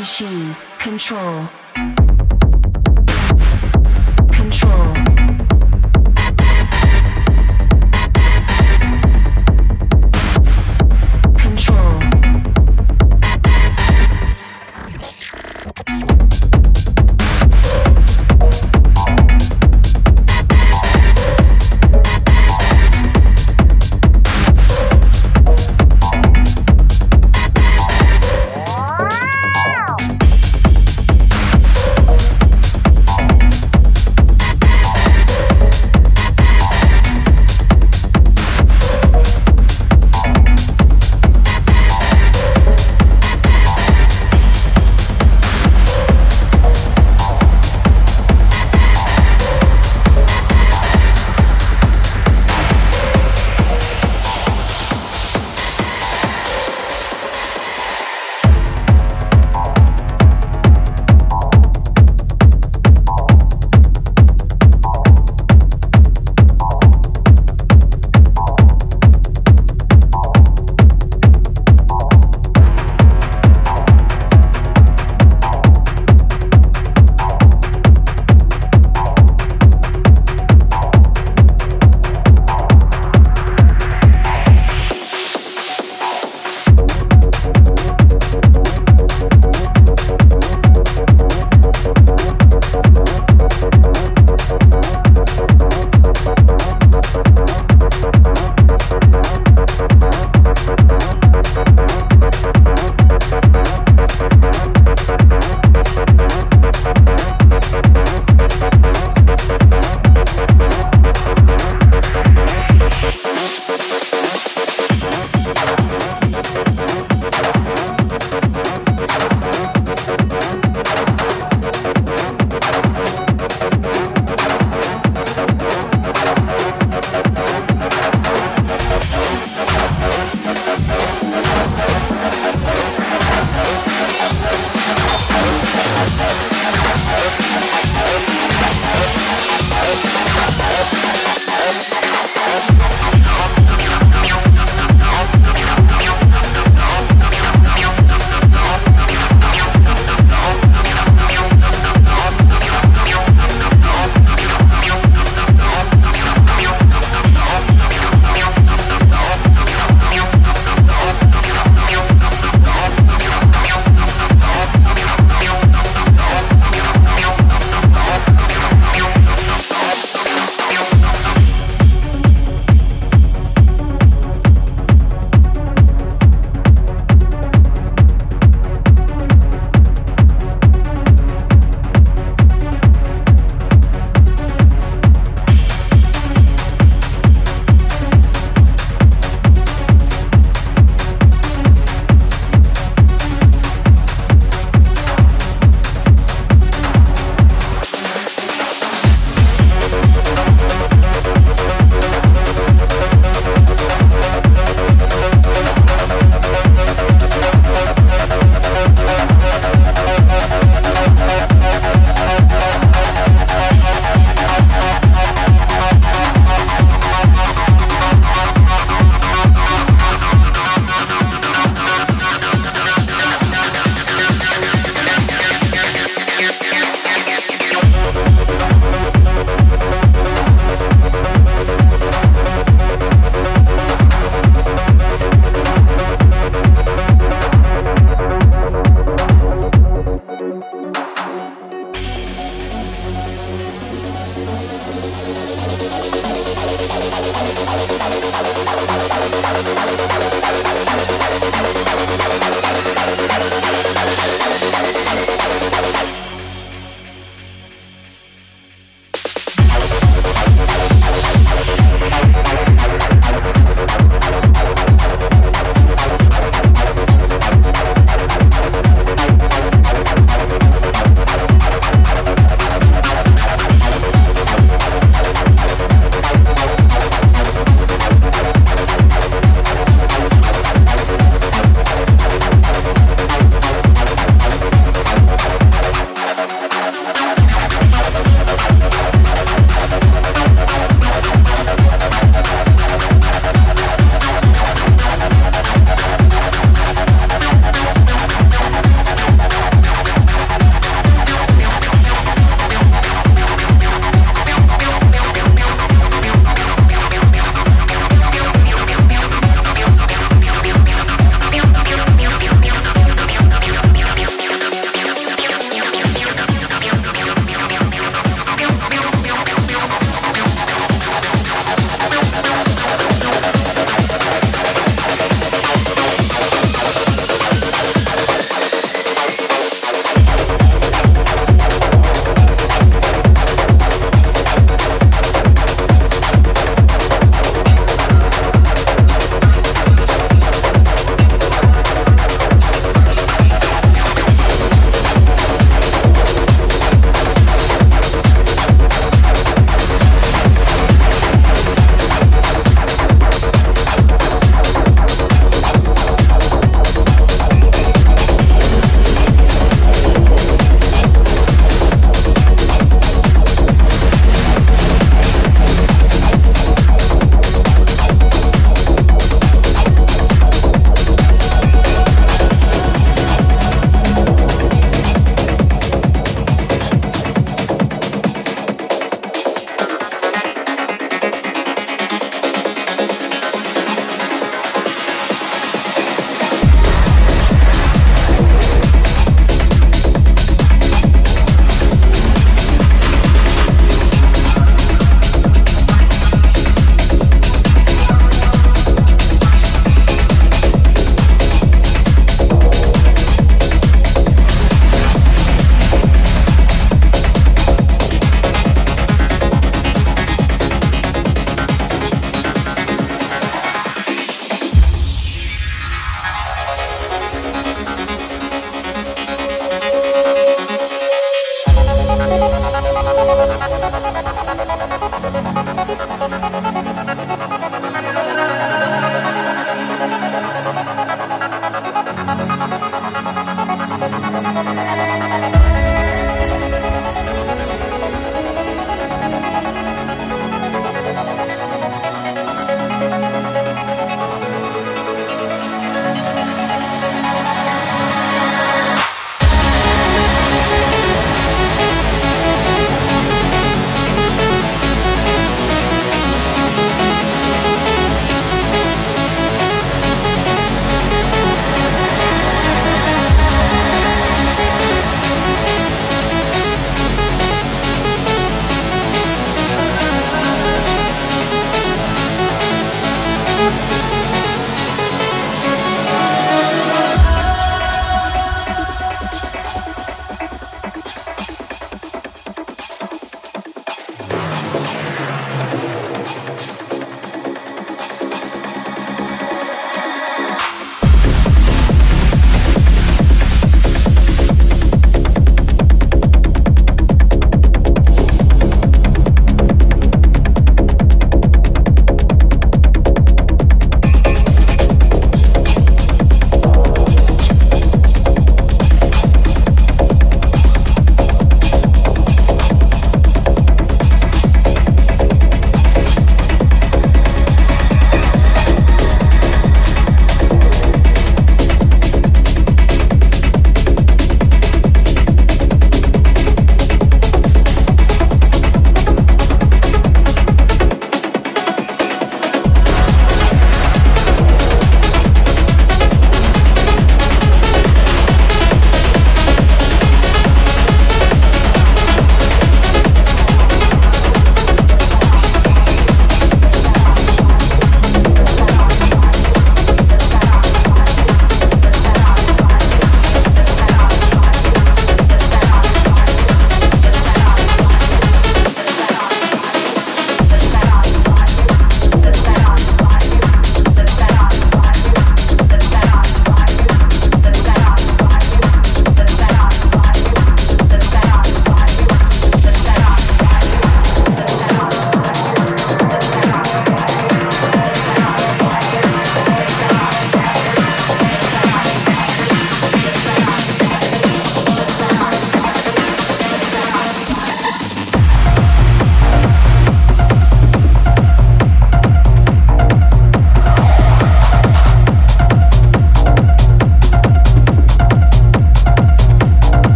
machine, control,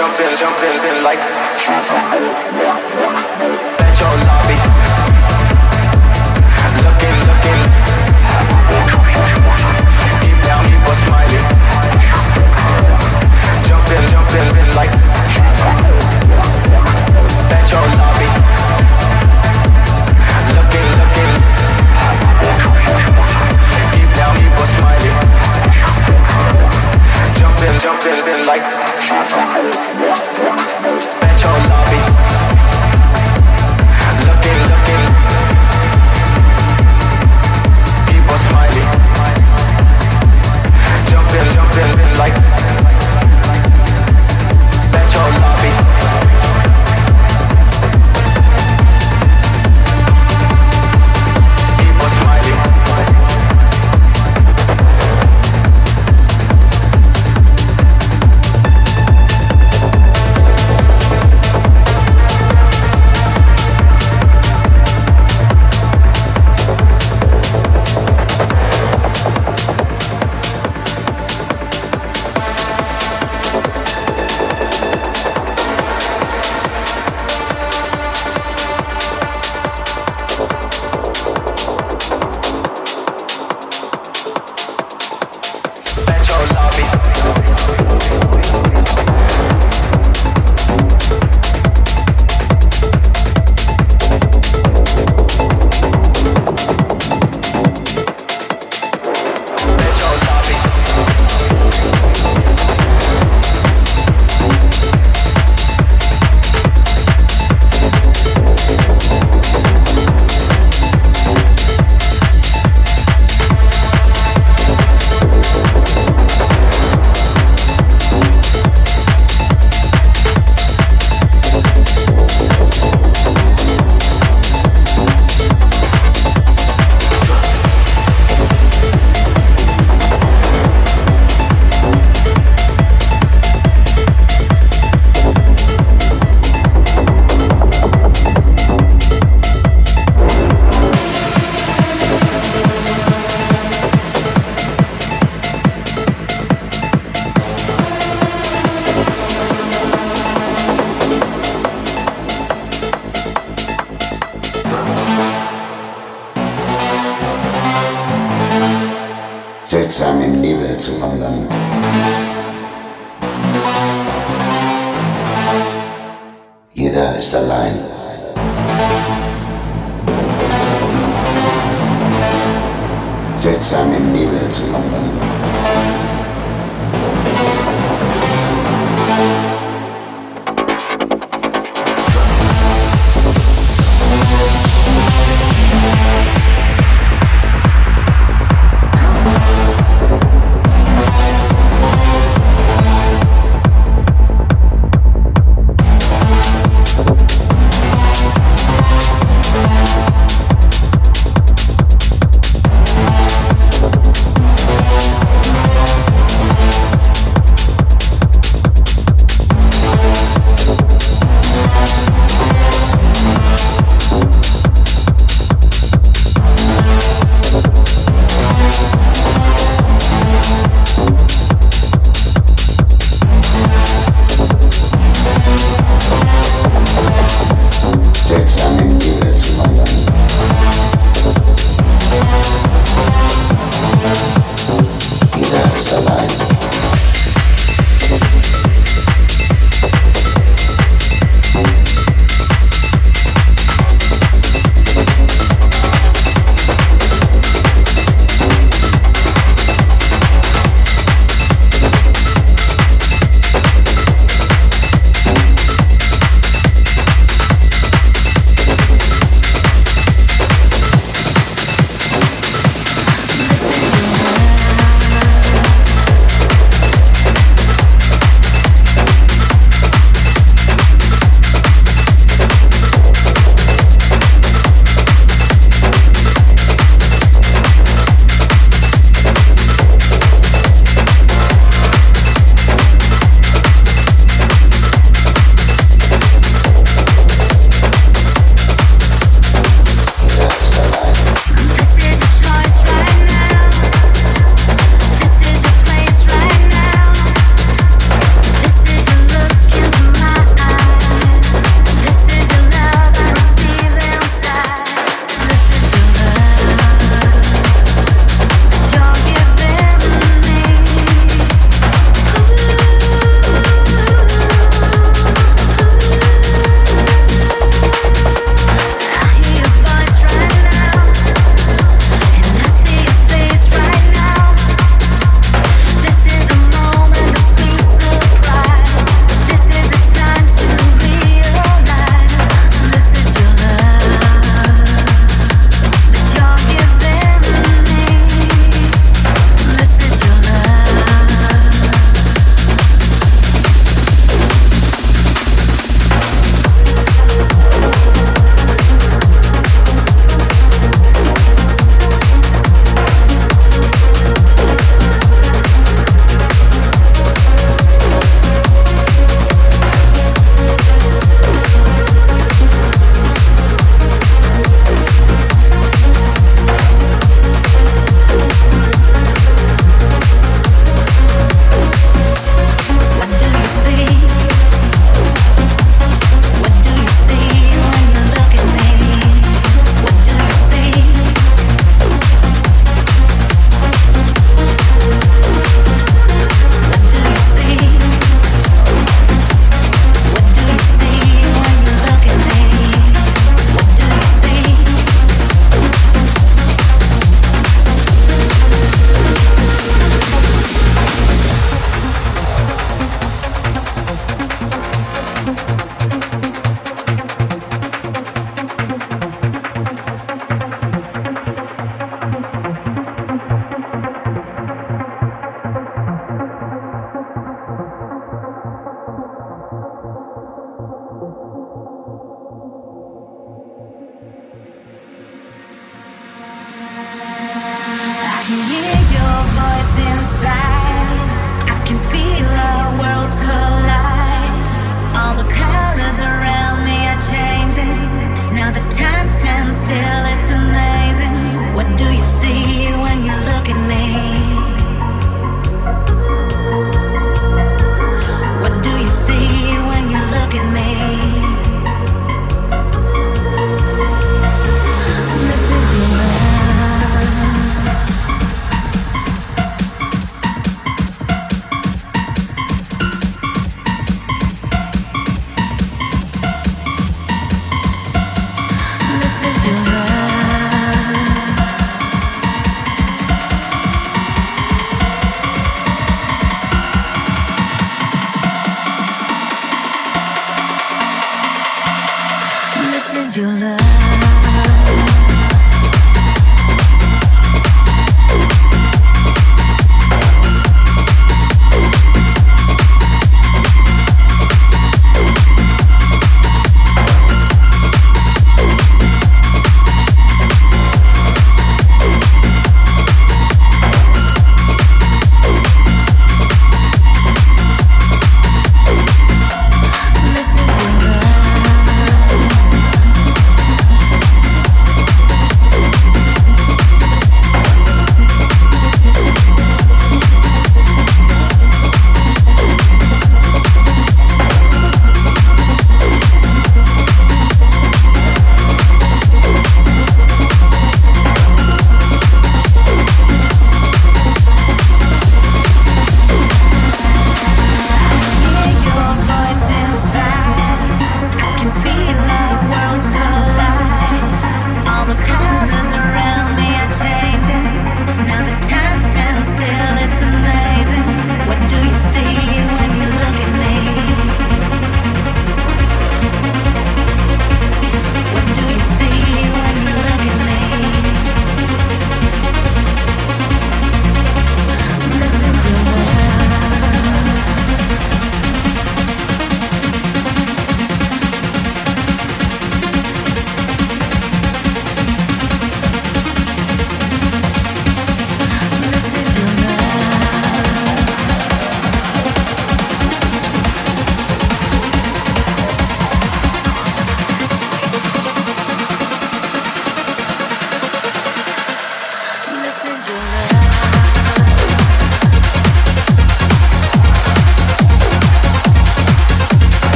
jumping, jumping, like. living like